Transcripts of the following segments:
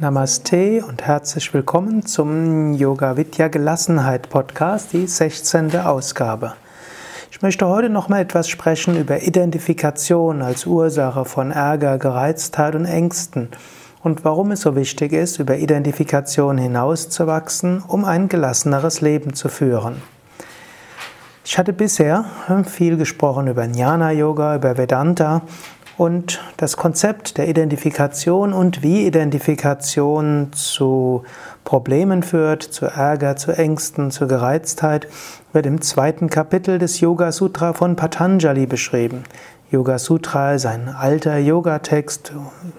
Namaste und herzlich willkommen zum Yoga Vidya Gelassenheit Podcast, die 16. Ausgabe. Ich möchte heute noch mal etwas sprechen über Identifikation als Ursache von Ärger, Gereiztheit und Ängsten und warum es so wichtig ist, über Identifikation hinauszuwachsen, um ein gelasseneres Leben zu führen. Ich hatte bisher viel gesprochen über Jnana Yoga, über Vedanta und das Konzept der Identifikation und wie Identifikation zu Problemen führt, zu Ärger, zu Ängsten, zu Gereiztheit, wird im zweiten Kapitel des Yoga Sutra von Patanjali beschrieben. Yoga Sutra ist ein alter Yoga-Text,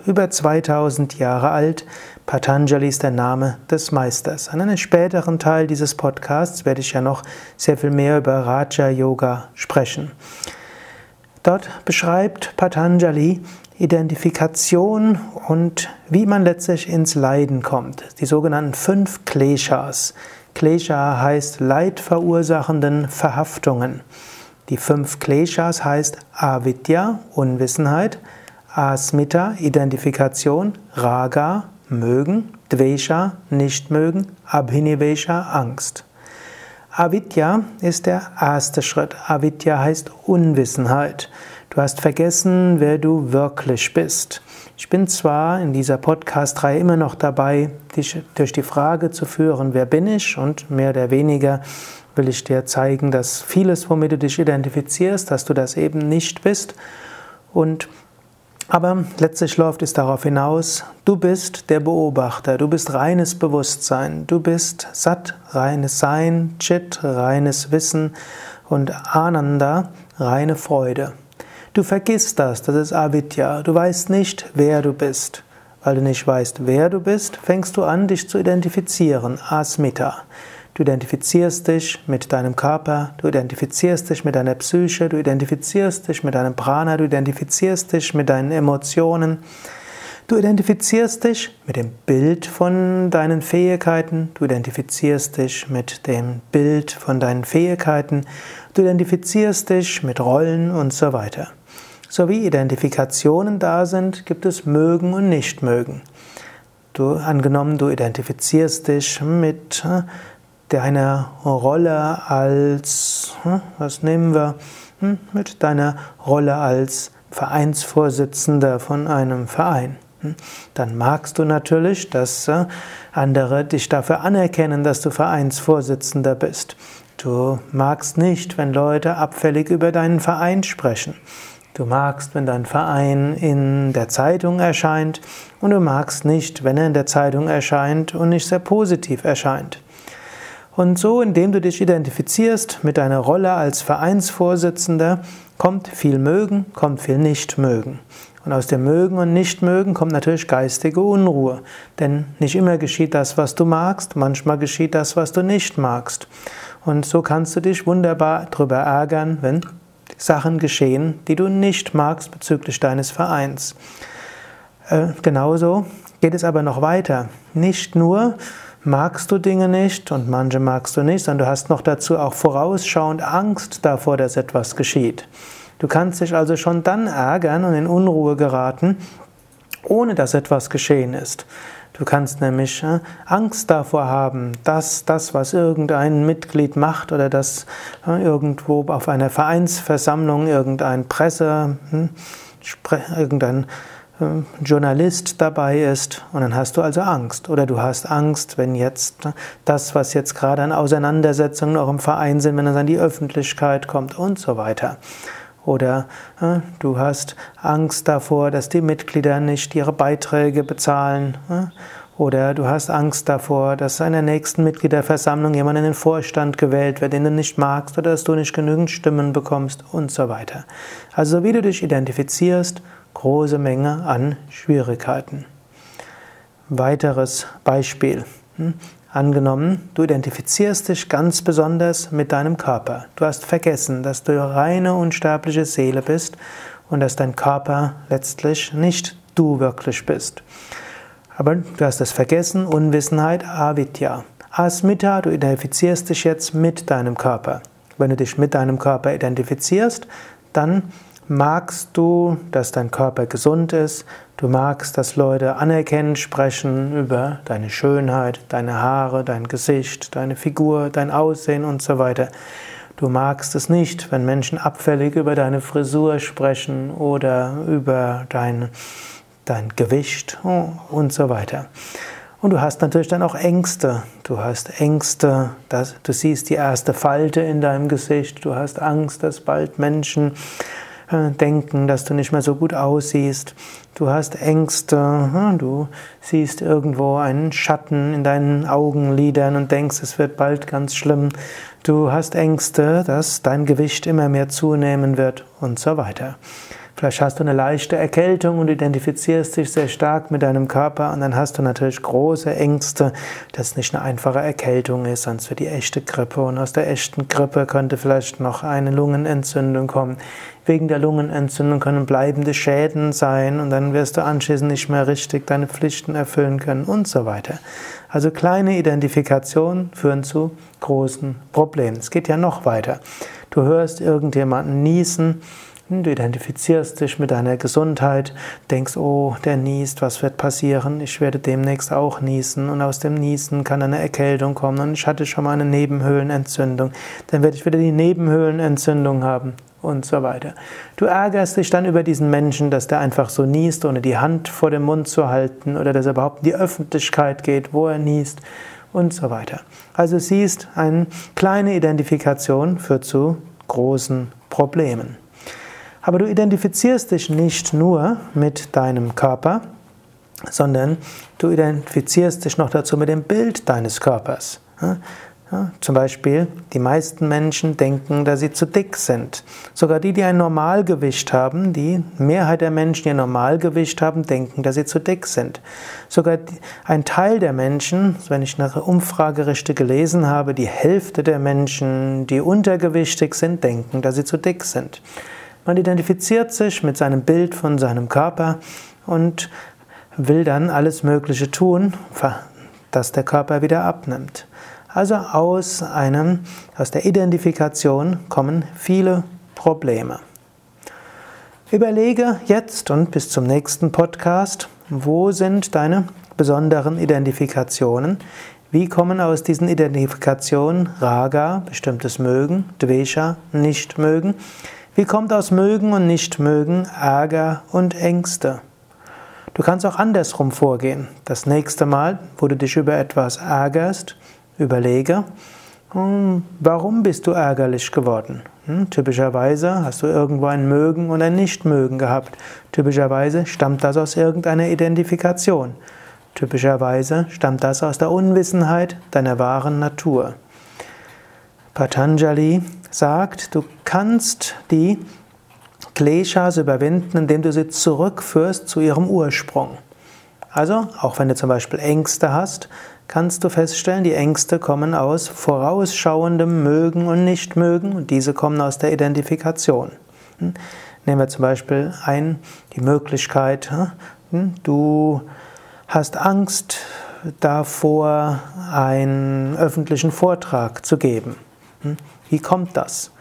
über 2000 Jahre alt. Patanjali ist der Name des Meisters. An einem späteren Teil dieses Podcasts werde ich ja noch sehr viel mehr über Raja Yoga sprechen. Dort beschreibt Patanjali Identifikation und wie man letztlich ins Leiden kommt. Die sogenannten fünf Kleshas. Klesha heißt leidverursachenden Verhaftungen. Die fünf Kleshas heißt Avidya, Unwissenheit, Asmita, Identifikation, Raga, Mögen, Dvesha, Nichtmögen, Abhinivesha, Angst. Avidya ist der erste Schritt. Avidya heißt Unwissenheit. Du hast vergessen, wer du wirklich bist. Ich bin zwar in dieser Podcast-Reihe immer noch dabei, dich durch die Frage zu führen, wer bin ich? Und mehr oder weniger will ich dir zeigen, dass vieles, womit du dich identifizierst, dass du das eben nicht bist. Und aber letztlich läuft es darauf hinaus, du bist der Beobachter, du bist reines Bewusstsein, du bist Sat, reines Sein, Chit, reines Wissen und Ananda, reine Freude. Du vergisst das, das ist Avidya, du weißt nicht, wer du bist. Weil du nicht weißt, wer du bist, fängst du an, dich zu identifizieren, Asmita. Du identifizierst dich mit deinem Körper, du identifizierst dich mit deiner Psyche, du identifizierst dich mit deinem Prana, du identifizierst dich mit deinen Emotionen. Du identifizierst dich mit dem Bild von deinen Fähigkeiten, du identifizierst dich mit dem Bild von deinen Fähigkeiten, du identifizierst dich mit Rollen und so weiter. So wie Identifikationen da sind, gibt es Mögen und Nichtmögen. Du, angenommen, du identifizierst dich mit äh, deiner Rolle als, hm, was nehmen wir, hm, mit deiner Rolle als Vereinsvorsitzender von einem Verein. Hm, dann magst du natürlich, dass äh, andere dich dafür anerkennen, dass du Vereinsvorsitzender bist. Du magst nicht, wenn Leute abfällig über deinen Verein sprechen. Du magst, wenn dein Verein in der Zeitung erscheint und du magst nicht, wenn er in der Zeitung erscheint und nicht sehr positiv erscheint. Und so, indem du dich identifizierst mit deiner Rolle als Vereinsvorsitzender, kommt viel Mögen, kommt viel Nichtmögen. Und aus dem Mögen und Nichtmögen kommt natürlich geistige Unruhe. Denn nicht immer geschieht das, was du magst, manchmal geschieht das, was du nicht magst. Und so kannst du dich wunderbar darüber ärgern, wenn Sachen geschehen, die du nicht magst bezüglich deines Vereins. Äh, genauso geht es aber noch weiter. Nicht nur magst du Dinge nicht und manche magst du nicht, sondern du hast noch dazu auch vorausschauend Angst davor, dass etwas geschieht. Du kannst dich also schon dann ärgern und in Unruhe geraten, ohne dass etwas geschehen ist. Du kannst nämlich äh, Angst davor haben, dass das, was irgendein Mitglied macht oder dass äh, irgendwo auf einer Vereinsversammlung irgendein Presse, hm, irgendein Journalist dabei ist und dann hast du also Angst. Oder du hast Angst, wenn jetzt das, was jetzt gerade an Auseinandersetzungen auch im Verein sind, wenn es an die Öffentlichkeit kommt und so weiter. Oder äh, du hast Angst davor, dass die Mitglieder nicht ihre Beiträge bezahlen. Äh? Oder du hast Angst davor, dass in der nächsten Mitgliederversammlung jemand in den Vorstand gewählt wird, den du nicht magst, oder dass du nicht genügend Stimmen bekommst und so weiter. Also wie du dich identifizierst große Menge an Schwierigkeiten. Weiteres Beispiel. Hm? Angenommen, du identifizierst dich ganz besonders mit deinem Körper. Du hast vergessen, dass du reine unsterbliche Seele bist und dass dein Körper letztlich nicht du wirklich bist. Aber du hast das vergessen, Unwissenheit, Avidya. Asmita, du identifizierst dich jetzt mit deinem Körper. Wenn du dich mit deinem Körper identifizierst, dann magst du, dass dein Körper gesund ist, du magst, dass Leute anerkennen, sprechen über deine Schönheit, deine Haare, dein Gesicht, deine Figur, dein Aussehen und so weiter. Du magst es nicht, wenn Menschen abfällig über deine Frisur sprechen oder über dein, dein Gewicht und so weiter. Und du hast natürlich dann auch Ängste. Du hast Ängste, dass du siehst die erste Falte in deinem Gesicht. Du hast Angst, dass bald Menschen denken, dass du nicht mehr so gut aussiehst. Du hast Ängste, hm, du siehst irgendwo einen Schatten in deinen Augenlidern und denkst, es wird bald ganz schlimm. Du hast Ängste, dass dein Gewicht immer mehr zunehmen wird und so weiter. Vielleicht hast du eine leichte Erkältung und identifizierst dich sehr stark mit deinem Körper und dann hast du natürlich große Ängste, dass es nicht eine einfache Erkältung ist, sonst wird die echte Grippe und aus der echten Grippe könnte vielleicht noch eine Lungenentzündung kommen. Wegen der Lungenentzündung können bleibende Schäden sein und dann wirst du anschließend nicht mehr richtig deine Pflichten erfüllen können und so weiter. Also kleine Identifikationen führen zu großen Problemen. Es geht ja noch weiter. Du hörst irgendjemanden niesen, Du identifizierst dich mit deiner Gesundheit, denkst, oh, der niest, was wird passieren? Ich werde demnächst auch niesen und aus dem Niesen kann eine Erkältung kommen und ich hatte schon mal eine Nebenhöhlenentzündung. Dann werde ich wieder die Nebenhöhlenentzündung haben und so weiter. Du ärgerst dich dann über diesen Menschen, dass der einfach so niest, ohne die Hand vor dem Mund zu halten oder dass er überhaupt in die Öffentlichkeit geht, wo er niest und so weiter. Also siehst, eine kleine Identifikation führt zu großen Problemen. Aber du identifizierst dich nicht nur mit deinem Körper, sondern du identifizierst dich noch dazu mit dem Bild deines Körpers. Ja, zum Beispiel, die meisten Menschen denken, dass sie zu dick sind. Sogar die, die ein Normalgewicht haben, die Mehrheit der Menschen, die ein Normalgewicht haben, denken, dass sie zu dick sind. Sogar ein Teil der Menschen, wenn ich eine Umfrage richtig gelesen habe, die Hälfte der Menschen, die untergewichtig sind, denken, dass sie zu dick sind. Man identifiziert sich mit seinem Bild von seinem Körper und will dann alles Mögliche tun, dass der Körper wieder abnimmt. Also aus einem, aus der Identifikation kommen viele Probleme. Überlege jetzt und bis zum nächsten Podcast, wo sind deine besonderen Identifikationen? Wie kommen aus diesen Identifikationen Raga, bestimmtes Mögen, Dvesha, Nicht-Mögen? Wie kommt aus Mögen und Nichtmögen Ärger und Ängste? Du kannst auch andersrum vorgehen. Das nächste Mal, wo du dich über etwas ärgerst, überlege, hm, warum bist du ärgerlich geworden? Hm, typischerweise hast du irgendwo ein Mögen und ein Nichtmögen gehabt. Typischerweise stammt das aus irgendeiner Identifikation. Typischerweise stammt das aus der Unwissenheit deiner wahren Natur. Patanjali sagt, du kannst die Kleshas überwinden, indem du sie zurückführst zu ihrem Ursprung. Also, auch wenn du zum Beispiel Ängste hast, kannst du feststellen, die Ängste kommen aus vorausschauendem Mögen und Nichtmögen und diese kommen aus der Identifikation. Hm? Nehmen wir zum Beispiel ein, die Möglichkeit, hm? du hast Angst davor, einen öffentlichen Vortrag zu geben. Hm? Wie kommt das?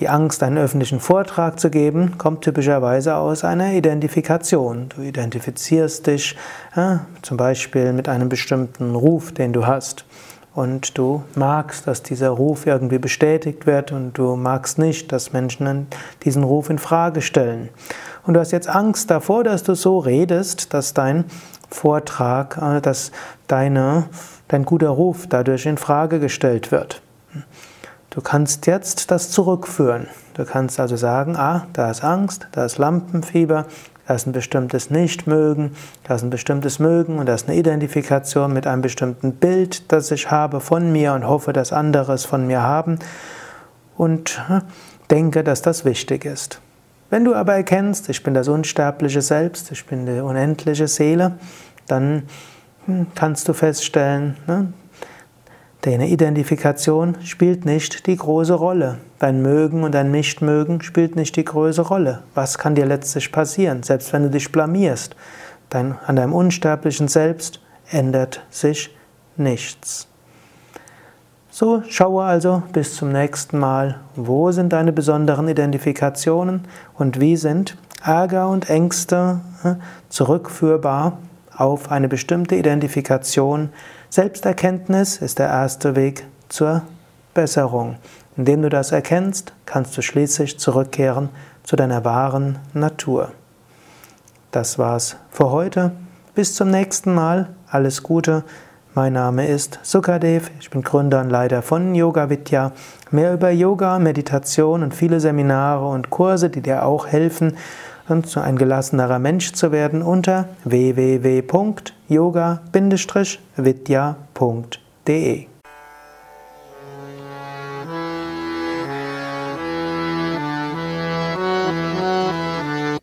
Die Angst, einen öffentlichen Vortrag zu geben, kommt typischerweise aus einer Identifikation. Du identifizierst dich zum Beispiel mit einem bestimmten Ruf, den du hast. Und du magst, dass dieser Ruf irgendwie bestätigt wird und du magst nicht, dass Menschen diesen Ruf in Frage stellen. Und du hast jetzt Angst davor, dass du so redest, dass dein Vortrag, äh, dass deine, dein guter Ruf dadurch in Frage gestellt wird. Du kannst jetzt das zurückführen. Du kannst also sagen, ah, da ist Angst, da ist Lampenfieber, da ist ein bestimmtes Nichtmögen, da ist ein bestimmtes Mögen und da ist eine Identifikation mit einem bestimmten Bild, das ich habe von mir und hoffe, dass andere es von mir haben und hm, denke, dass das wichtig ist. Wenn du aber erkennst, ich bin das unsterbliche Selbst, ich bin die unendliche Seele, dann hm, kannst du feststellen, ne, Deine Identifikation spielt nicht die große Rolle. Dein Mögen und dein Nichtmögen spielt nicht die große Rolle. Was kann dir letztlich passieren, selbst wenn du dich blamierst? Dein, an deinem unsterblichen Selbst ändert sich nichts. So, schaue also bis zum nächsten Mal, wo sind deine besonderen Identifikationen und wie sind Ärger und Ängste äh, zurückführbar auf eine bestimmte Identifikation. Selbsterkenntnis ist der erste Weg zur Besserung. Indem du das erkennst, kannst du schließlich zurückkehren zu deiner wahren Natur. Das war's für heute. Bis zum nächsten Mal. Alles Gute. Mein Name ist Sukadev. Ich bin Gründer und Leiter von Yoga Vidya. Mehr über Yoga, Meditation und viele Seminare und Kurse, die dir auch helfen, so ein gelassenerer Mensch zu werden unter www.yoga-vidya.de